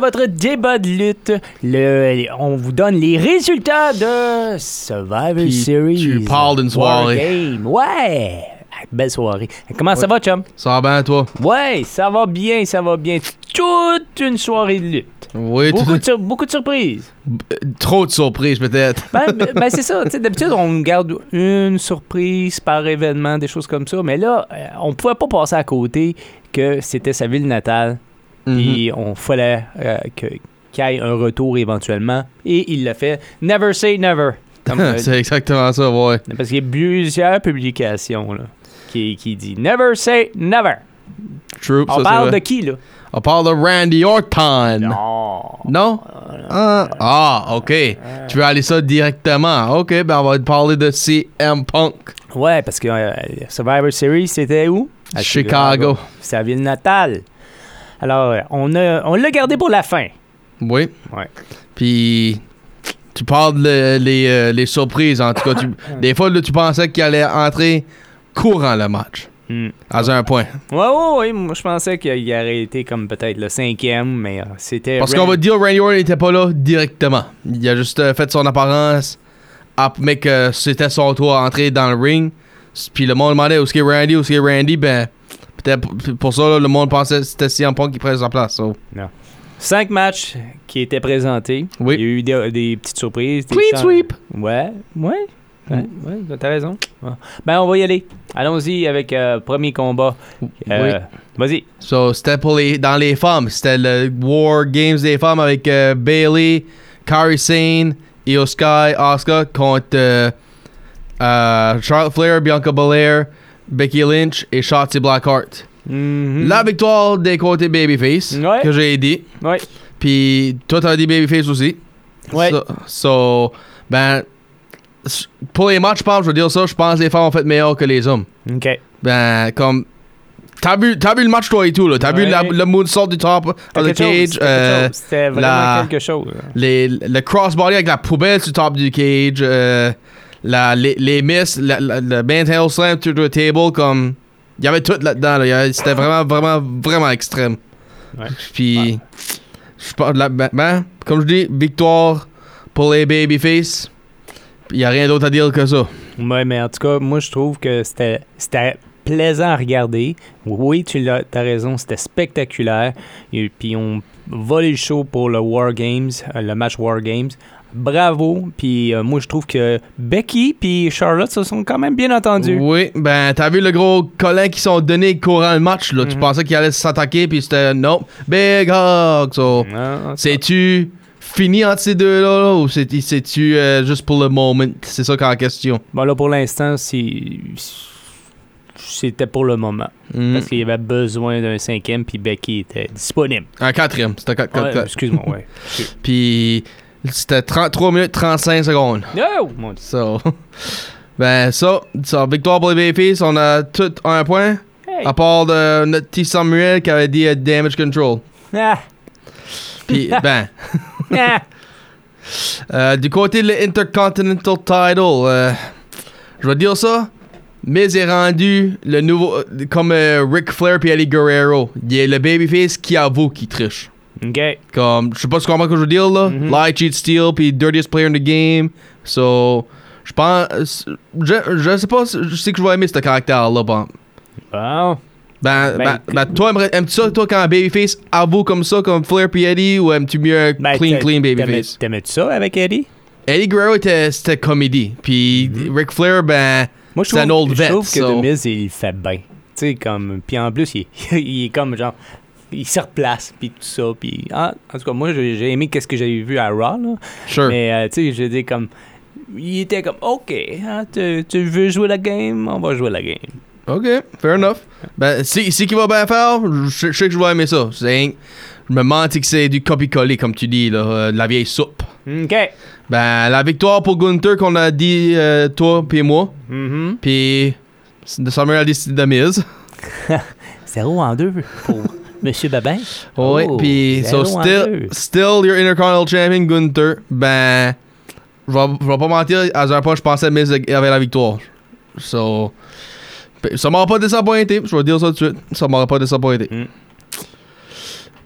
Votre débat de lutte. Le, on vous donne les résultats de Survivor Puis Series. tu parles d'une soirée. Game. Ouais. Belle soirée. Comment ça va, chum? Ça va bien, toi? Ouais, ça va bien, ça va bien. Toute une soirée de lutte. Oui, Beaucoup tout- de, beaucoup de surprises. trop de surprises, peut-être. Ben, ben, ben, c'est ça. D'habitude, on garde une surprise par événement, des choses comme ça. Mais là, euh, on pouvait pas passer à côté que c'était sa ville natale. Puis on fallait euh, qu'il y ait un retour éventuellement. Et il l'a fait. Never say never. Euh, C'est exactement ça, ouais. parce qu'il y a plusieurs publications là, qui, qui dit Never say never. True, On c'est parle de qui, là? On parle de Randy Orton. Non. Non? Ah, ah, ok. Tu veux aller ça directement. Ok, ben on va parler de CM Punk. Ouais, parce que euh, Survivor Series, c'était où? À Chicago. Sa ville natale. Alors, euh, on a- on l'a gardé pour la fin. Oui. Ouais. Puis, tu parles de les, euh, les surprises, en tout cas. tu- des fois, là, tu pensais qu'il allait entrer courant le match. Hmm. À un point. Ouais, ouais, ouais. Moi, je pensais qu'il aurait été comme peut-être le cinquième, mais euh, c'était. Parce qu'on va dire Randy Orton n'était pas là directement. Il a juste euh, fait son apparence, mais que c'était son tour à entrer dans le ring. Puis le monde demandait où est-ce Randy, où est-ce qu'il est Randy? Ben, peut-être pour- ça, le monde pensait que c'était CM Punk qui prenait sa place. so. Cinq matchs qui étaient présentés. Oui. Il y a eu des, des petites surprises. des Sweep, chan- sweep. Ouais, ouais. Ouais, ouais, t'as raison. Ben, on va y aller. Allons-y avec euh, premier combat. Euh, Vas-y. So, c'était pour les, dans les femmes. C'était le War Games des femmes avec euh, Bailey, Kairi Sane, Io Sky, Asuka contre euh, Charlotte Flair, Bianca Belair, Becky Lynch et Shotzi Blackheart. Mhm. La victoire des côtés Babyface, Ouais. que j'ai dit. Ouais. Puis toi, t'as dit Babyface aussi. Ouais. So, so, ben, pour les matchs, je pense, je veux dire ça, je pense que les femmes ont fait meilleur que les hommes. OK. Ben, comme. T'as vu, t'as vu le match, toi et tout, là. T'as vu la- le moonsault du top of the cage. euh. C'était vraiment la- quelque chose. les, le crossbody avec la poubelle sur le top du cage. euh, la, les, les miss, le band handle slam to the table, comme. Il y avait tout là-dedans, là. C'était vraiment, vraiment, vraiment extrême. Ouais. Puis. Je parle de la- ben, ben, comme je dis, victoire pour les babyface. Il n'y a rien d'autre à dire que ça. Ouais, mais en tout cas, moi, je trouve que c'était plaisant à regarder. Oui, tu as raison, c'était spectaculaire. Et puis, on volé le show pour le War Games, euh, le match War Games. Bravo. Puis, euh, moi, je trouve que Becky puis Charlotte se sont quand même bien entendus. Oui, ben, t'as vu le gros colin qui sont donnés courant le match, là. Tu Mhm. pensais qu'il allait s'attaquer, puis c'était non. Big hug, so. C'est-tu fini entre ces deux-là, là, ou c'est- c'est-tu euh, juste pour le moment? C'est ça qu'en question. Bon, là, pour l'instant, c'est- c'était pour le moment. Mhm. Parce qu'il y avait besoin d'un cinquième, puis Becky était disponible. Un quatrième, c'était quatre. Excuse-moi, ouais. Puis c'était 33 minutes 35 secondes. Oh, mon Dieu. So, ben ça, ça, victoire pour les Babyface, on a tout un point. Hey. À part de notre petit Samuel qui avait dit euh, damage control. Ah, Puis ben, ah. euh, du côté de l'Intercontinental Title, euh, je vais dire ça. Miz est rendu le nouveau, euh, comme euh, Ric Flair puis Eddie Guerrero. Il est le babyface qui avoue qu'il triche. OK. Comme, je sais pas ce qu'on que je veux dire là. Mhm. Lie, cheat, steal, puis dirtiest player in the game. So, je pense, je, je sais pas, je sais que je vais aimer ce caractère-là. Bon. Bon. Ben, Ben, ben, que- ben, toi, aimes-tu ça, toi, quand babyface avoue comme ça, comme Flair puis Eddie, ou aimes-tu mieux Ben, clean, clean babyface? T'aimais-tu ça avec Eddie? Eddie Guerrero, était- c'était comédie. Puis Ric Flair, ben, Moi, je C'est trouve, un old je vet, trouve que so. The Miz, il fait bien. Tu sais, comme... Puis en plus, il, il est comme, genre... Il se replace, puis tout ça. Puis, ah, en tout cas, moi, j'ai aimé qu'est-ce que j'avais vu à Raw, là. sure. Mais, euh, tu sais, je dis comme... il était comme, OK, hein, tu, tu veux jouer la game, on va jouer la game. Ok, fair enough. Ben, si, si qui va bien faire, je je sais que je vais aimer ça. C'est, je me mentis que c'est du copy-coller, comme tu dis, là, euh, de la vieille soupe. OK. Ben, la victoire pour Gunther qu'on a dit, euh, toi puis moi. Mhm. Puis, de Summer a décidé de mise. 0 en 2 pour Monsieur Babin. Ouais, Oh, puis, so zéro en still, deux. still your Intercontinental Champion, Gunther. Ben, je vais, pas mentir, à un point, je pensais que Miz avait la victoire. So, ça m'aurait pas désappointé, je vais dire ça tout de suite. Ça m'aurait pas désappointé. Mm.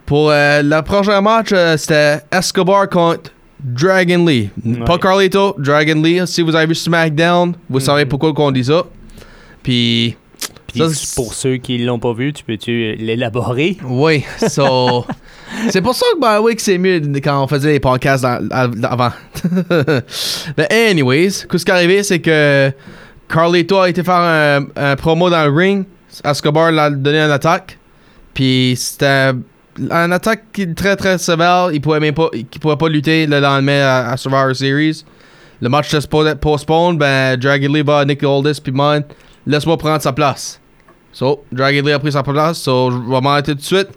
Pour euh, le prochain match, euh, c'était Escobar contre Dragon Lee. Ouais. Pas Carlito, Dragon Lee. Si vous avez vu SmackDown, vous savez Mhm. pourquoi on dit ça. Puis, Puis Ça, pour ceux qui l'ont pas vu, tu peux-tu l'élaborer? Oui, so. c'est pour ça que, ben oui, que c'est mieux quand on faisait les podcasts dans- av- avant. Mais, anyways, ce qui est arrivé, c'est que Carlito a été faire un, un promo dans le ring. Escobar l'a donné une attaque. Puis c'était une attaque qui est très très sévère. Il pouvait même pas, il pouvait pas lutter le lendemain à, à Survivor Series. Le match être postponed. Ben, Dragon Lee va à Nick Aldis. Puis man, laisse-moi prendre sa place. So, Dragon Lee a pris sa place. So, je vais m'arrêter tout de suite.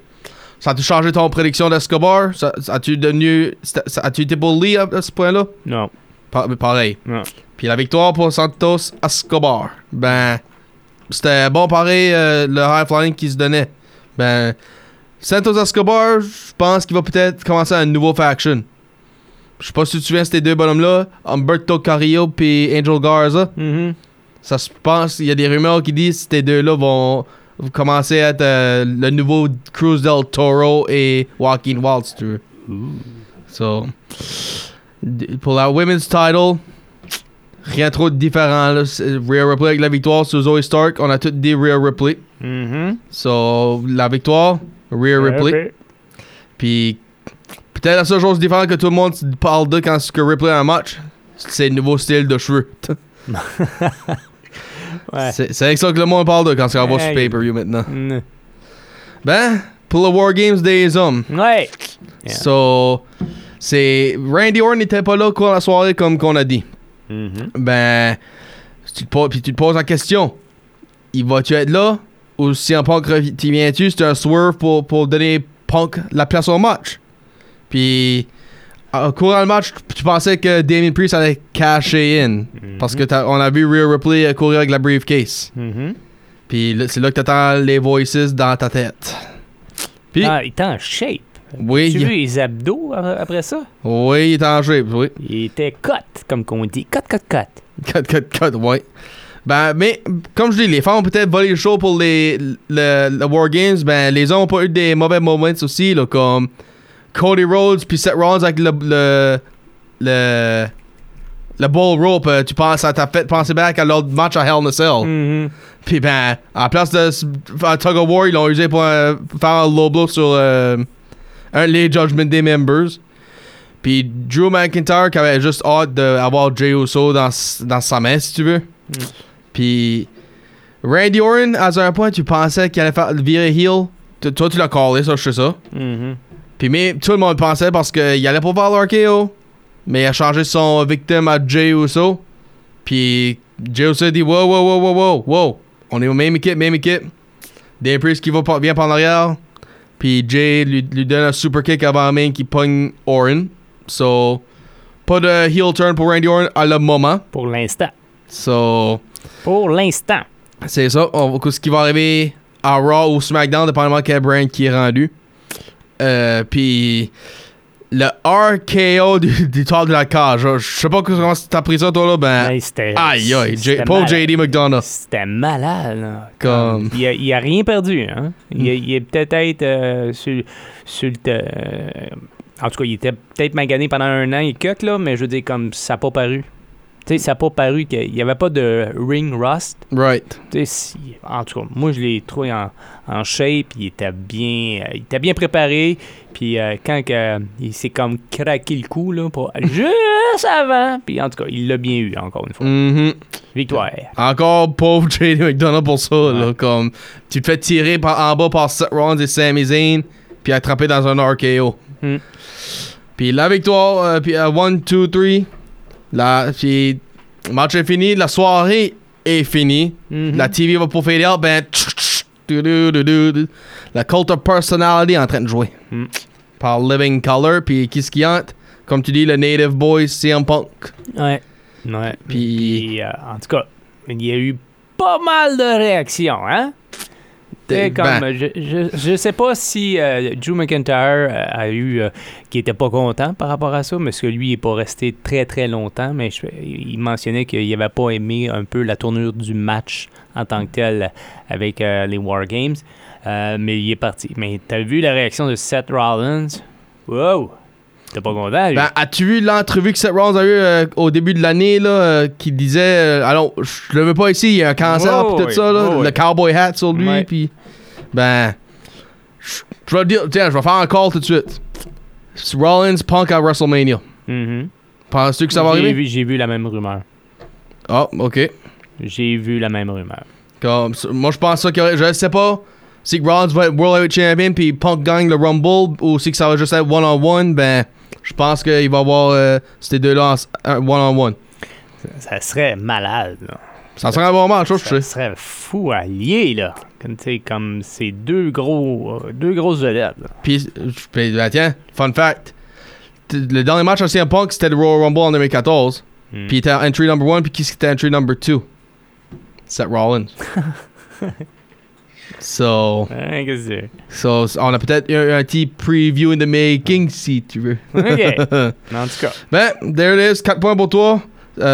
Ça a-tu changé ton prédiction d'Escobar? A-tu devenu. As-tu été pour Lee à, à ce point-là? Non. Pa- pareil. Non. Puis la victoire pour Santos Escobar. Ben, c'était bon pareil euh, le high flying qui se donnait. Ben, Santos Escobar, je pense qu'il va peut-être commencer un nouveau faction. Je sais pas si tu de ces deux bonhommes-là, Humberto Carrillo puis Angel Garza. Mhm. Ça se pense, il y a des rumeurs qui disent que ces deux-là vont commencer à être euh, le nouveau Cruz del Toro et Joaquin tu veux. So, pour la women's title, rien trop de différent. Là. Rhea Ripley avec la victoire sur Zoe Stark, on a tout dit Rhea Ripley. Mhm. So, la victoire, Rhea Ripley. Puis, peut-être la seule chose différente que tout le monde parle de quand que Ripley a un match, c'est le nouveau style de cheveux. Ouais. C'est avec ça que le monde parle de quand ça va sur pay-per-view maintenant. Mm. Ben, pour le War Games des hommes. Ouais. Yeah. So, c'est. Randy Orton n'était pas là quoi la soirée comme qu'on a dit. Mhm. Ben, si tu te poses, puis tu te poses la question il va-tu être là? Ou si un Punk revi- t'y viens-tu C'est un swerve pour, pour donner Punk la place au match. Puis, au courant du match, tu pensais que Damien Priest allait cacher in. Parce que t'as- on a vu Rhea Ripley euh, courir avec la briefcase. Mhm. Puis là, c'est là que t'entends les voices dans ta tête. Puis, Ah, il était en shape. oui, Tu il- vu les abdos a- après ça? oui, il est en shape, oui. Il était cut, comme qu'on dit. Cut, cut, cut. Cut, cut, cut, ouais. Ben, mais, comme je dis, les femmes ont peut-être volé le show pour les, le, le War Games. Ben, les hommes ont pas eu des mauvais moments aussi, là, comme Cody Rhodes puis Seth Rollins avec le. le. le, le bull rope. euh, tu penses, ça t'a fait penser back à l'autre match à Hell in a Cell. Mhm. Puis ben, à place de tug of war, ils l'ont usé pour euh, faire un low blow sur euh, un des Judgment Day members. Puis Drew McIntyre qui avait juste hâte d'avoir Jey Uso dans, dans sa main, si tu veux. Puis Randy Orton, à un point, tu pensais qu'il allait faire virer heel. T- Toi, tu l'as callé, ça, je sais ça. Mhm. Puis mais tout le monde pensait parce qu'il allait pas faire l'RKO. Mais il a changé son victime à Jey Uso. Puis Jey Uso a dit wow, wow, wow, wow, wow, wow. On est au même équipe, même équipe. Des Priest qui va par- vient par l'arrière. Puis Jay lui, lui donne un super kick avant la main qui pogne Orton. So, pas de heel turn pour Randy Orton à le moment. Pour l'instant. So, Pour l'instant. c'est ça. On ce qui va arriver à Raw ou SmackDown, dépendamment quel brand qui est rendu. Euh, puis le RKO du, du top de la cage. Je sais pas comment t'as pris ça, toi, là. Ben, aïe, aïe. J- Paul malade. JD McDonough. C'était malade, là. Comme- Il a, il a rien perdu, hein. Il, est peut-être euh, sur, sur le... euh, en tout cas, il était peut-être magané pendant un an et cut, là, mais je veux dire, comme ça n'a pas paru. Tu sais, ça n'a pas paru qu'il n'y avait pas de ring rust. Right. Si- en tout cas, moi, je l'ai trouvé en, en shape. Il était bien, euh, il était bien préparé. Puis euh, quand que, il s'est comme craqué le cou, là, pour juste avant. Puis en tout cas, il l'a bien eu, encore une fois. Mhm. Victoire. Encore pauvre JD McDonough pour ça, là. Comme, tu te fais tirer par, en bas par Seth Rollins et Sami Zayn, puis attrapé dans un RKO. Mm. Puis la victoire, euh, puis 1, 2, 3. Là, puis, le match est fini, la soirée est finie. Mhm. La TV va pour fader out, ben. tch, tch. La cult of personality est en train de jouer. Mm. Par Living Color, puis qu'est-ce qu'il y a? Comme tu dis, le Native Boys, CM Punk. Ouais. Ouais. Puis- Puis, euh, en tout cas, il y a eu pas mal de réactions, hein? C'est comme, Ben. je, je, je sais pas si euh, Drew McIntyre euh, a eu, euh, qui était pas content par rapport à ça, parce que lui, il est pas resté très très longtemps, mais je- il mentionnait qu'il avait pas aimé un peu la tournure du match en tant que tel avec euh, les War Games, mais il est parti. Mais t'as vu la réaction de Seth Rollins? Wow! T'es pas content, lui? Ben, as-tu vu l'entrevue que Seth Rollins a eu euh, au début de l'année, là, euh, qui disait, euh, alors, je le veux pas ici, il y a un cancer, Oh, pis tout oui. ça, là, Oh, le oui. cowboy hat sur lui, Ouais. puis ben, je vais dire, tiens, je vais faire un call tout de suite. Rollins Punk à WrestleMania. Mhm. Penses-tu que ça va J'ai arriver? vu- J'ai vu la même rumeur. Ah, ok. J'ai vu la même rumeur. Comme, moi, je pense ça aurait- je sais pas si que Rollins va être World Heavyweight Champion, puis Punk gagne le Rumble, ou si que ça va juste être one-on-one, ben, je pense qu'il va avoir euh, ces deux-là en- en one-on-one. Ça serait malade, là. Ça serait un bon match, je Ça sais. serait fou à lier, là. Comme, ces deux gros, euh, deux grosses vedettes. Puis, ben, tiens, fun fact. Le dernier match à CM Punk, c'était le Royal Rumble en 2014. Hmm. Puis il était entry number one, puis qui c'était entry number two? Seth Rollins. so, Hein, so, on a peut-être un, un petit preview in the making, si tu veux. c'est? OK. Mais en tout cas. ben, there it is. 4 points pour toi.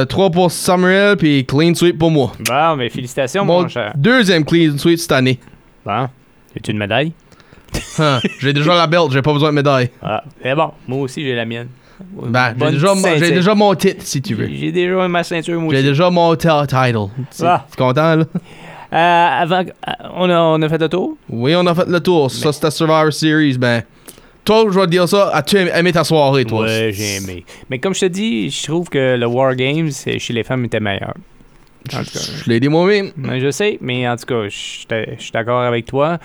3 pour Samuel, puis clean sweep pour moi. Bon, mais félicitations, Mon mon cher. deuxième clean sweep cette année. Bon. As-tu une médaille? Hein, j'ai déjà la belt, j'ai pas besoin de médaille. Ah, c'est bon. Moi aussi, j'ai la mienne. Ben, j'ai déjà, j'ai déjà mon titre, si tu veux. J'ai déjà ma ceinture, moi J'ai déjà mon ti- title. Tu Ah. content, là? Euh, avant, euh, on, a, on a fait le tour? Oui, on a fait le tour. Ça, c'était Survivor Series. Ben, toi, je vais te dire ça. As-tu aimé, ta soirée, toi? Ouais, j'ai aimé. Mais comme je te dis, je trouve que le War Games euh, chez les femmes était meilleur. En tout cas, Je l'ai dit moi-même. Ouais, je sais, mais en tout cas, je suis je suis d'accord avec toi.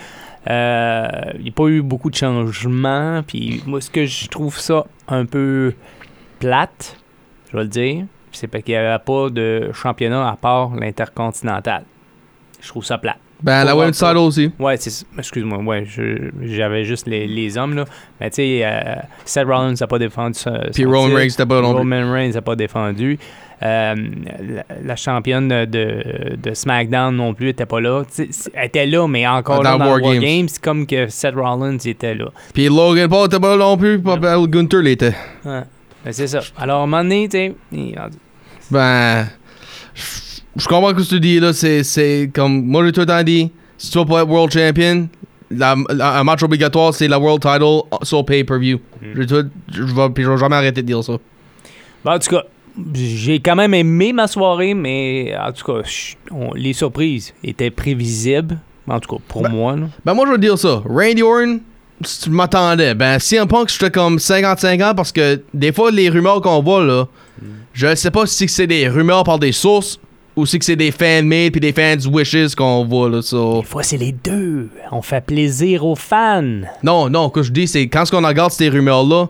Euh, Il n'y a pas eu beaucoup de changements. Puis moi, ce que je trouve ça un peu plate, je vais le dire, c'est parce qu'il n'y avait pas de championnat à part l'intercontinental. Je trouve ça plate. Ben, la voir Title aussi. Ouais, excuse-moi, ouais, j'avais juste les, les hommes là. Mais tu sais, euh, Seth Rollins n'a pas défendu ça. Puis Roman Reigns, c'était pas non plus. Roman Reigns n'a pas défendu. Euh, la, la championne de, de SmackDown non plus était pas là. Tu sais, c'est- Elle était là, mais encore Dans là, dans War Games. Comme que Seth Rollins était là. Puis Logan Paul était pas là non plus. Pas ben, Gunther l'était. Ouais. Ben, c'est ça. Alors, à un moment donné, tu sais, Ben, je comprends ce que tu dis là. C'est, comme moi j'ai tout le temps dit. Si tu vas pas être World Champion, la- la- un match obligatoire c'est la World Title sur pay-per-view. Mm. Tout- Je vais je vais jamais arrêter de dire ça. Bon, en tout cas, j'ai quand même aimé ma soirée, mais en tout cas, on- les surprises étaient prévisibles. En tout cas, pour Ben, moi. Là. Ben moi je te dire ça. Randy Orton, si tu m'attendais. Ben CM Punk, j'étais comme 55 ans parce que des fois les rumeurs qu'on voit là, je sais pas si c'est des rumeurs par des sources ou si c'est des fan-made puis des fans wishes qu'on voit là. so- Des fois, c'est les deux. On fait plaisir aux fans. Non, non, ce que je dis c'est quand on regarde ces rumeurs là,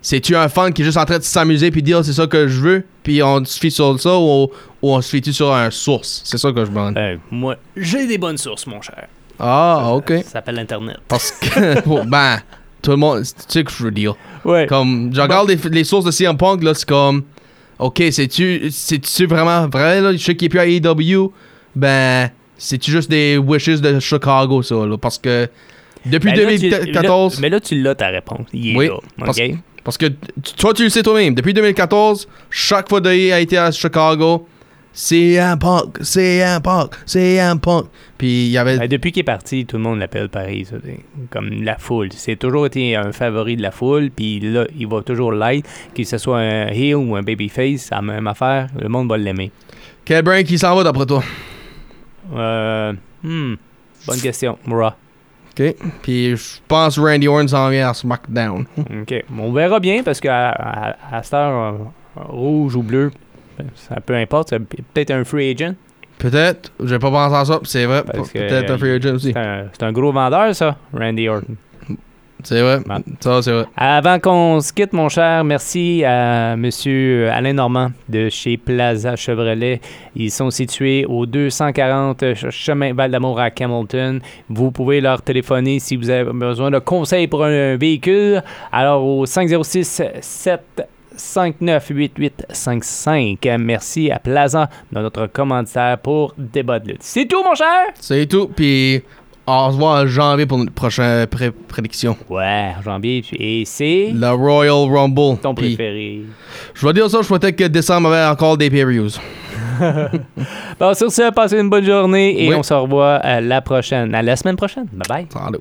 c'est-tu un fan qui est juste en train de s'amuser puis dire c'est ça que je veux puis on se fie sur ça ou, ou on se fie sur un source? C'est ça que je demande. Euh, moi, j'ai des bonnes sources, mon cher. Ah, ok. Ça s'appelle Internet. Parce que, ben, tout le monde, tu sais ce que je veux dire? Ouais. Comme, je regarde les, les sources de CM Punk, là, c'est comme, ok, c'est-tu c'est-tu vraiment vrai, là? Je sais qu'il est plus à AEW, ben, c'est-tu juste des wishes de Chicago, ça, là? Parce que, depuis Ben là, tu- 2014, là- mais là, tu l'as ta réponse. Il est Oui, là. parce- OK? parce que, toi, tu le sais toi-même, depuis 2014, chaque fois qu'il a été à Chicago, CM Punk, CM Punk, CM Punk. Puis, il y avait. Ben, depuis qu'il est parti, tout le monde l'appelle pareil. ça, comme la foule. C'est toujours été un favori de la foule. Puis là, il va toujours l'être. Que ce soit un heel ou un babyface, la même affaire. Le monde va l'aimer. Quel brain qui s'en va d'après toi? Euh, hmm, bonne question. Raw. Ok. Puis, je pense Randy Orton s'en vient à SmackDown. OK. On verra bien parce qu'à à, à cette heure, euh, rouge ou bleu, ça peu importe. C'est peut-être un free agent. Peut-être, j'ai pas pensé à ça, c'est vrai. Peut-être un euh, free agent aussi. C'est un, gros vendeur, ça, Randy Orton. C'est vrai. Bon. Ça, c'est vrai. Avant qu'on se quitte, mon cher, merci à Monsieur Alain Normand de chez Plaza Chevrolet. Ils sont situés au 240 ch- chemin Val-d'Amour à Hamilton. Vous pouvez leur téléphoner si vous avez besoin de conseils pour un véhicule. Alors au 506 7 598855. Merci à Plaza, notre commanditaire pour Débat de lutte. C'est tout, mon cher? C'est tout. Puis, on se voit en janvier pour notre prochaine pré- prédiction. Ouais, janvier. Et c'est? Le Royal Rumble. ton préféré. je vais dire ça, je souhaitais que décembre avait encore des pay-per-views. Bon, sur ce, passez une bonne journée et Oui. on se revoit à la prochaine, à la semaine prochaine. Bye bye. Salut.